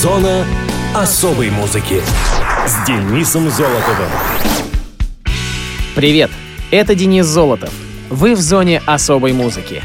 Зона особой музыки с Денисом Золотовым. Привет, это Денис Золотов. Вы в зоне особой музыки.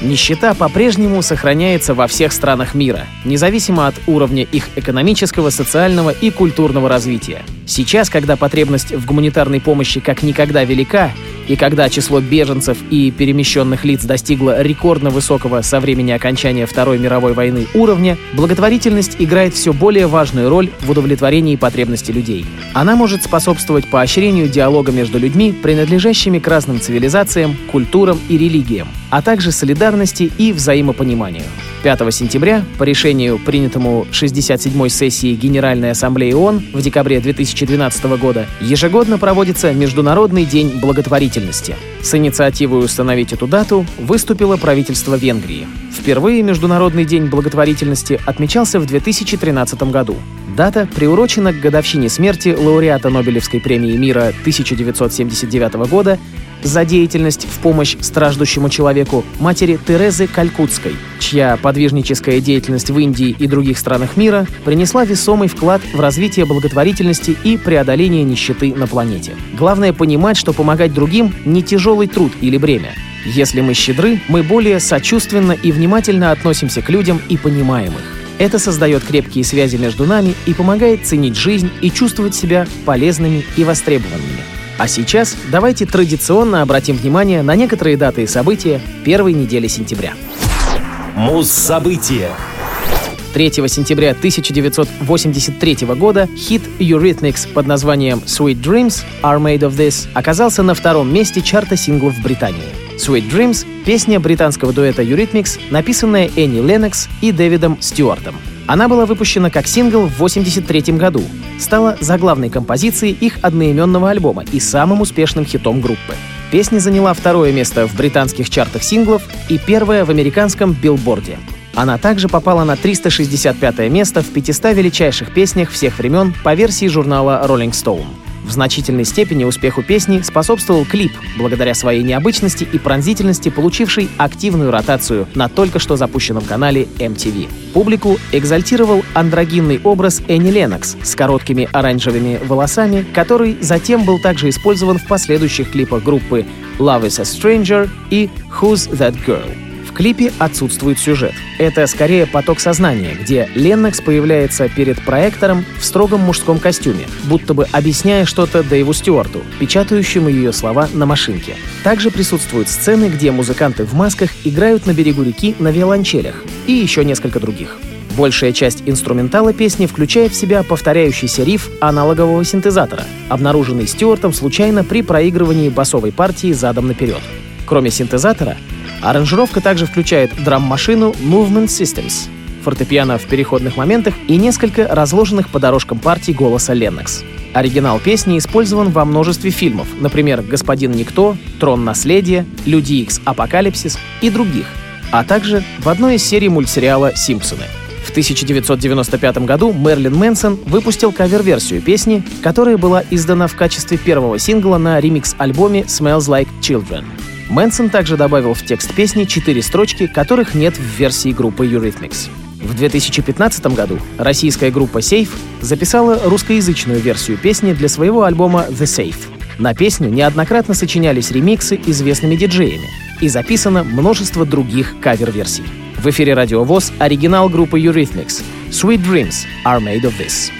Нищета по-прежнему сохраняется во всех странах мира, независимо от уровня их экономического, социального и культурного развития. Сейчас, когда потребность в гуманитарной помощи как никогда велика, и когда число беженцев и перемещенных лиц достигло рекордно высокого со времени окончания Второй мировой войны уровня, благотворительность играет все более важную роль в удовлетворении потребностей людей. Она может способствовать поощрению диалога между людьми, принадлежащими к разным цивилизациям, культурам и религиям, а также солидарности и взаимопониманию. 5 сентября по решению, принятому 67-й сессии Генеральной Ассамблеи ООН в декабре 2012 года, ежегодно проводится Международный день благотворительности. С инициативой установить эту дату выступило правительство Венгрии. Впервые Международный день благотворительности отмечался в 2013 году. Дата приурочена к годовщине смерти лауреата Нобелевской премии мира 1979 года за деятельность в помощь страждущему человеку матери Терезы Калькутской, чья подвижническая деятельность в Индии и других странах мира принесла весомый вклад в развитие благотворительности и преодоление нищеты на планете. Главное понимать, что помогать другим — не тяжелый труд или бремя. Если мы щедры, мы более сочувственно и внимательно относимся к людям и понимаем их. Это создает крепкие связи между нами и помогает ценить жизнь и чувствовать себя полезными и востребованными. А сейчас давайте традиционно обратим внимание на некоторые даты и события первой недели сентября. Муз-события. 3 сентября 1983 года хит Eurythmics под названием Sweet Dreams Are Made of This оказался на втором месте чарта синглов в Британии. Sweet Dreams — песня британского дуэта Eurythmics, написанная Энни Леннокс и Дэвидом Стюартом. Она была выпущена как сингл в 1983 году, стала заглавной композицией их одноименного альбома и самым успешным хитом группы. Песня заняла второе место в британских чартах синглов и первое в американском билборде. Она также попала на 365 место в 500 величайших песнях всех времен по версии журнала Rolling Stone. В значительной степени успеху песни способствовал клип, благодаря своей необычности и пронзительности, получивший активную ротацию на только что запущенном канале MTV. Публику экзальтировал андрогинный образ Энни Леннокс с короткими оранжевыми волосами, который затем был также использован в последующих клипах группы Love is a Stranger и Who's That Girl клипе отсутствует сюжет. Это скорее поток сознания, где Леннокс появляется перед проектором в строгом мужском костюме, будто бы объясняя что-то Дэйву Стюарту, печатающему ее слова на машинке. Также присутствуют сцены, где музыканты в масках играют на берегу реки на виолончелях и еще несколько других. Большая часть инструментала песни включает в себя повторяющийся риф аналогового синтезатора, обнаруженный Стюартом случайно при проигрывании басовой партии задом наперед. Кроме синтезатора, Аранжировка также включает драм-машину Movement Systems, фортепиано в переходных моментах и несколько разложенных по дорожкам партий голоса Леннокс. Оригинал песни использован во множестве фильмов, например, «Господин Никто», «Трон наследия», «Люди Икс. Апокалипсис» и других, а также в одной из серий мультсериала «Симпсоны». В 1995 году Мерлин Мэнсон выпустил кавер-версию песни, которая была издана в качестве первого сингла на ремикс-альбоме «Smells Like Children». Мэнсон также добавил в текст песни четыре строчки, которых нет в версии группы Eurythmics. В 2015 году российская группа Safe записала русскоязычную версию песни для своего альбома The Safe. На песню неоднократно сочинялись ремиксы известными диджеями и записано множество других кавер-версий. В эфире Радио ВОЗ оригинал группы Eurythmics «Sweet Dreams are made of this».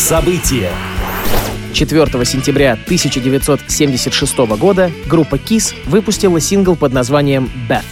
События. 4 сентября 1976 года группа Kiss выпустила сингл под названием «Beth».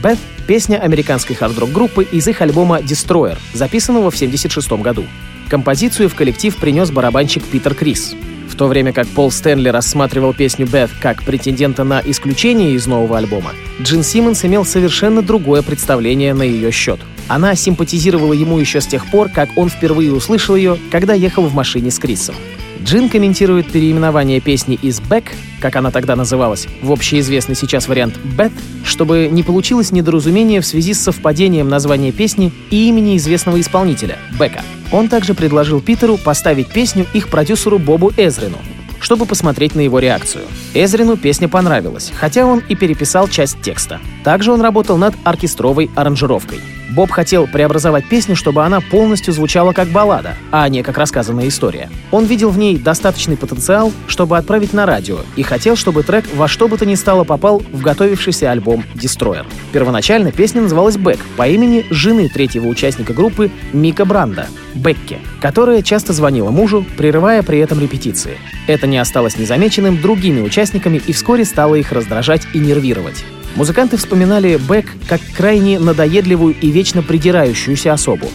«Beth» — песня американской хард-рок группы из их альбома «Destroyer», записанного в 1976 году. Композицию в коллектив принес барабанщик Питер Крис. То время как Пол Стэнли рассматривал песню «Beth» как претендента на исключение из нового альбома, Джин Симмонс имел совершенно другое представление на ее счет. Она симпатизировала ему еще с тех пор, как он впервые услышал ее, когда ехал в машине с Крисом. Джин комментирует переименование песни из «Back», как она тогда называлась, в общеизвестный сейчас вариант «Beth», чтобы не получилось недоразумение в связи с совпадением названия песни и имени известного исполнителя — Бека. Он также предложил Питеру поставить песню их продюсеру Бобу Эзрину, чтобы посмотреть на его реакцию. Эзрину песня понравилась, хотя он и переписал часть текста. Также он работал над оркестровой аранжировкой. Боб хотел преобразовать песню, чтобы она полностью звучала как баллада, а не как рассказанная история. Он видел в ней достаточный потенциал, чтобы отправить на радио, и хотел, чтобы трек во что бы то ни стало попал в готовившийся альбом «Destroyer». Первоначально песня называлась «Бэк» по имени жены третьего участника группы Мика Бранда, Бекки, которая часто звонила мужу, прерывая при этом репетиции. Это не осталось незамеченным другими участниками и вскоре стало их раздражать и нервировать. Музыканты вспоминали Бек как крайне надоедливую и вечно придирающуюся особу.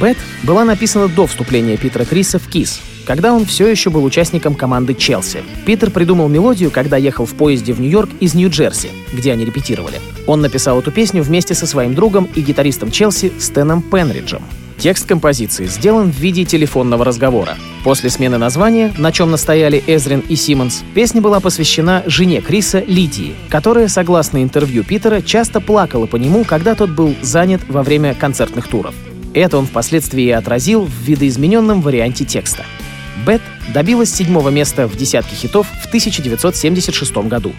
Бет была написана до вступления Питера Криса в КИС, когда он все еще был участником команды Челси. Питер придумал мелодию, когда ехал в поезде в Нью-Йорк из Нью-Джерси, где они репетировали. Он написал эту песню вместе со своим другом и гитаристом Челси Стэном Пенриджем. Текст композиции сделан в виде телефонного разговора. После смены названия, на чем настояли Эзрин и Симмонс, песня была посвящена жене Криса Лидии, которая, согласно интервью Питера, часто плакала по нему, когда тот был занят во время концертных туров. Это он впоследствии и отразил в видоизмененном варианте текста. Бет добилась седьмого места в десятке хитов в 1976 году.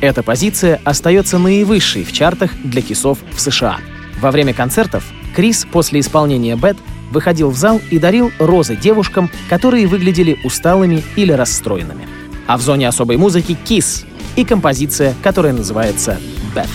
Эта позиция остается наивысшей в чартах для кисов в США. Во время концертов Крис после исполнения «Бэт» выходил в зал и дарил розы девушкам, которые выглядели усталыми или расстроенными. А в зоне особой музыки «Кис» и композиция, которая называется «Бэт».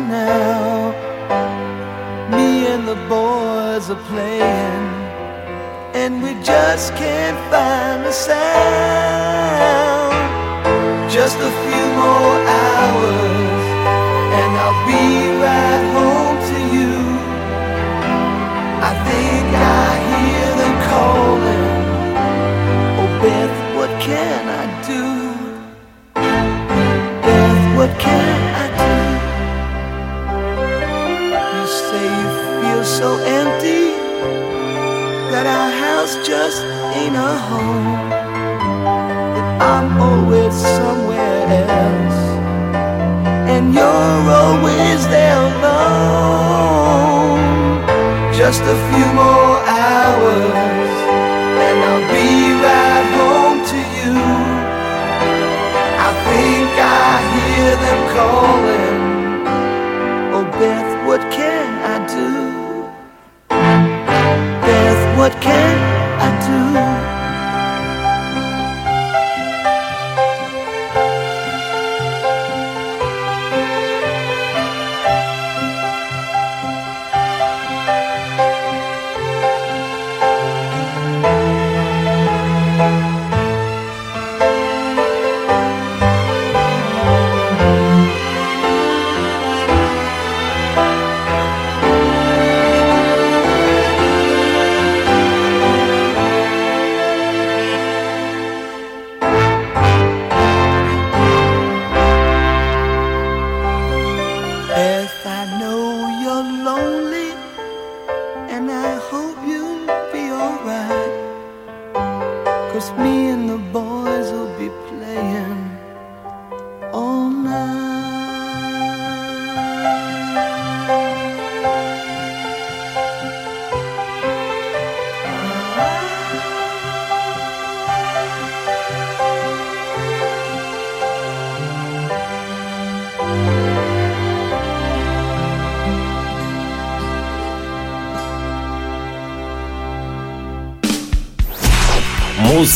Now. Me and the boys are playing, and we just can't find the sound. Just a few more hours, that our house just ain't a home. That I'm always somewhere else,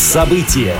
Муз-события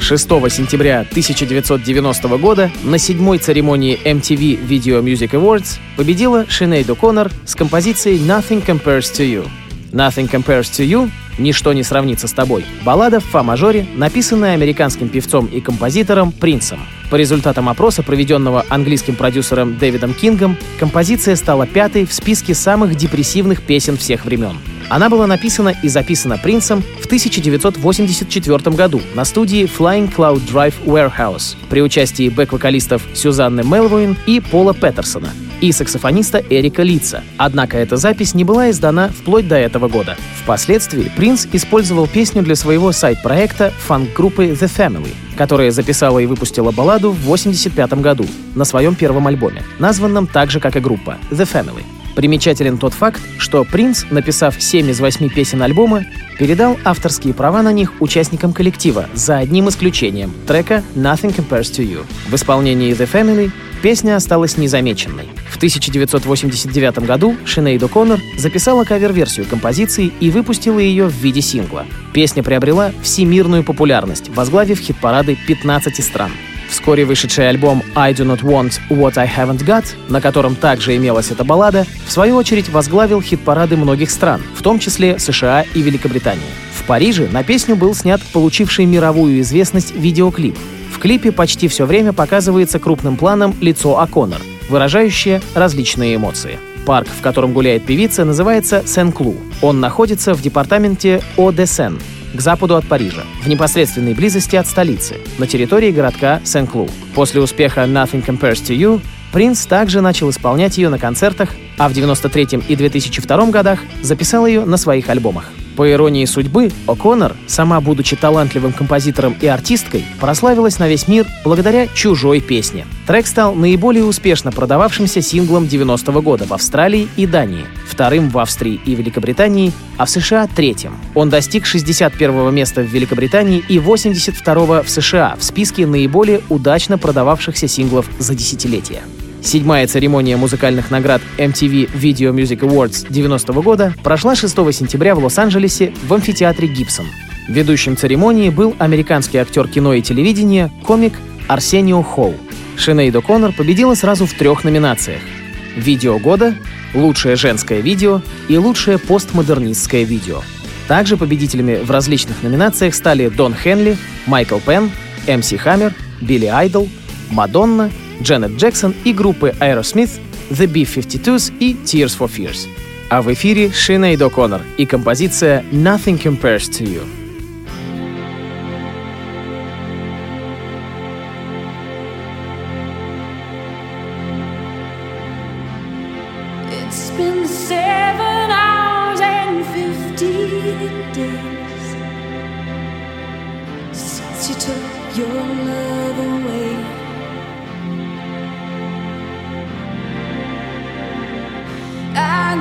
6 сентября 1990 года на седьмой церемонии MTV Video Music Awards победила Шинейд О'Коннор с композицией «Nothing Compares to You». «Nothing Compares to You» «Ничто не сравнится с тобой» — баллада в фа-мажоре, написанная американским певцом и композитором Принцем. По результатам опроса, проведенного английским продюсером Дэвидом Кингом, композиция стала пятой в списке самых депрессивных песен всех времен. Она была написана и записана Принцем в 1984 году на студии Flying Cloud Drive Warehouse при участии бэк-вокалистов Сюзанны Мелвуин и Пола Петерсона и саксофониста Эрика Литца. Однако эта запись не была издана вплоть до этого года. Впоследствии Принц использовал песню для своего сайт-проекта фанк-группы The Family, которая записала и выпустила балладу в 1985 году на своем первом альбоме, названном так же, как и группа — The Family. Примечателен тот факт, что Принц, написав 7 из 8 песен альбома, передал авторские права на них участникам коллектива, за одним исключением — трека «Nothing Compares to You». В исполнении The Family песня осталась незамеченной. В 1989 году Шинейд О'Коннор записала кавер-версию композиции и выпустила ее в виде сингла. Песня приобрела всемирную популярность, возглавив хит-парады 15 стран. Вскоре вышедший альбом «I Do Not Want What I Haven't Got», на котором также имелась эта баллада, в свою очередь возглавил хит-парады многих стран, в том числе США и Великобритании. В Париже на песню был снят получивший мировую известность видеоклип. В клипе почти все время показывается крупным планом лицо О'Коннор, выражающее различные эмоции. Парк, в котором гуляет певица, называется Сен-Клу. Он находится в департаменте О-де-Сен, к западу от Парижа, в непосредственной близости от столицы, на территории городка Сен-Клу. После успеха «Nothing Compares to You» Принц также начал исполнять ее на концертах, а в 1993 и 2002 годах записал ее на своих альбомах. По иронии судьбы, О'Коннор, сама будучи талантливым композитором и артисткой, прославилась на весь мир благодаря «Чужой песне». Трек стал наиболее успешно продававшимся синглом 90-го года в Австралии и Дании, вторым в Австрии и Великобритании, а в США — третьим. Он достиг 61-го места в Великобритании и 82-го в США в списке наиболее удачно продававшихся синглов за десятилетия. Седьмая церемония музыкальных наград MTV Video Music Awards 90 года прошла 6 сентября в Лос-Анджелесе в амфитеатре Гибсон. Ведущим церемонии был американский актер кино и телевидения, комик Арсенио Холл. Шинейд О'Коннор победила сразу в трех номинациях. Видео года, лучшее женское видео и лучшее постмодернистское видео. Также победителями в различных номинациях стали Дон Хенли, Майкл Пен, МС Хаммер, Билли Айдол, Мадонна Дженнет Джексон и группы Aerosmith, The B-52s и Tears for Fears. А в эфире Шинейд О'Коннор и композиция Nothing Compares to You. It's been seven hours and fifty days since you took your love away.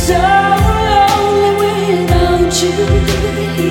so lonely without you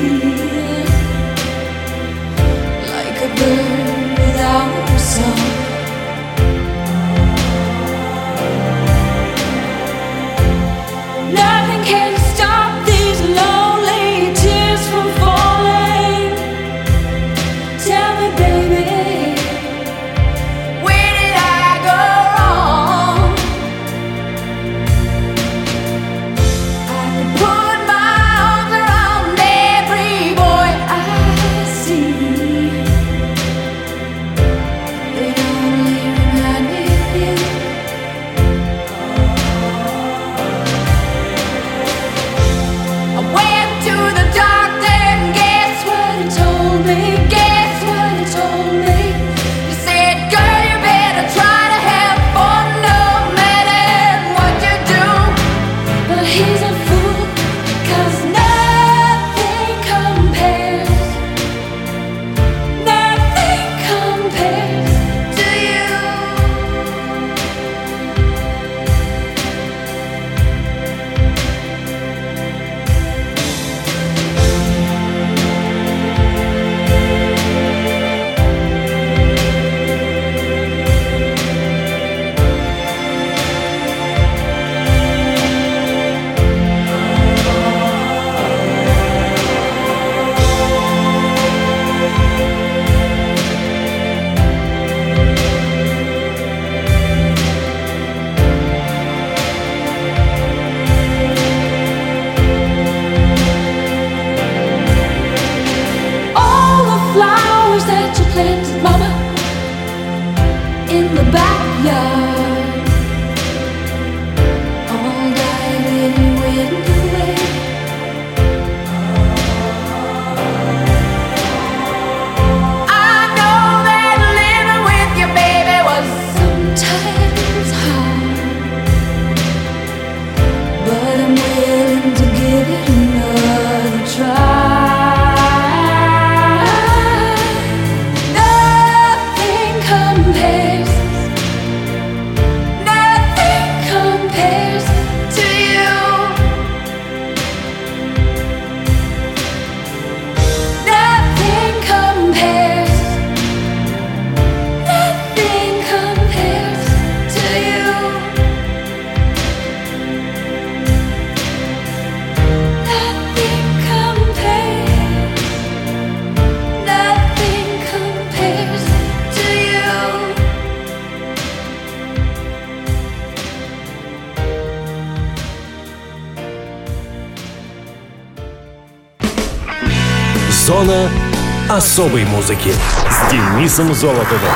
особой музыки с Денисом Золотовым.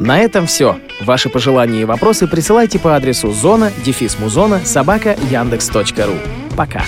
На этом все. Ваши пожелания и вопросы присылайте по адресу зона дефис музона собака яндекс.ру. Пока.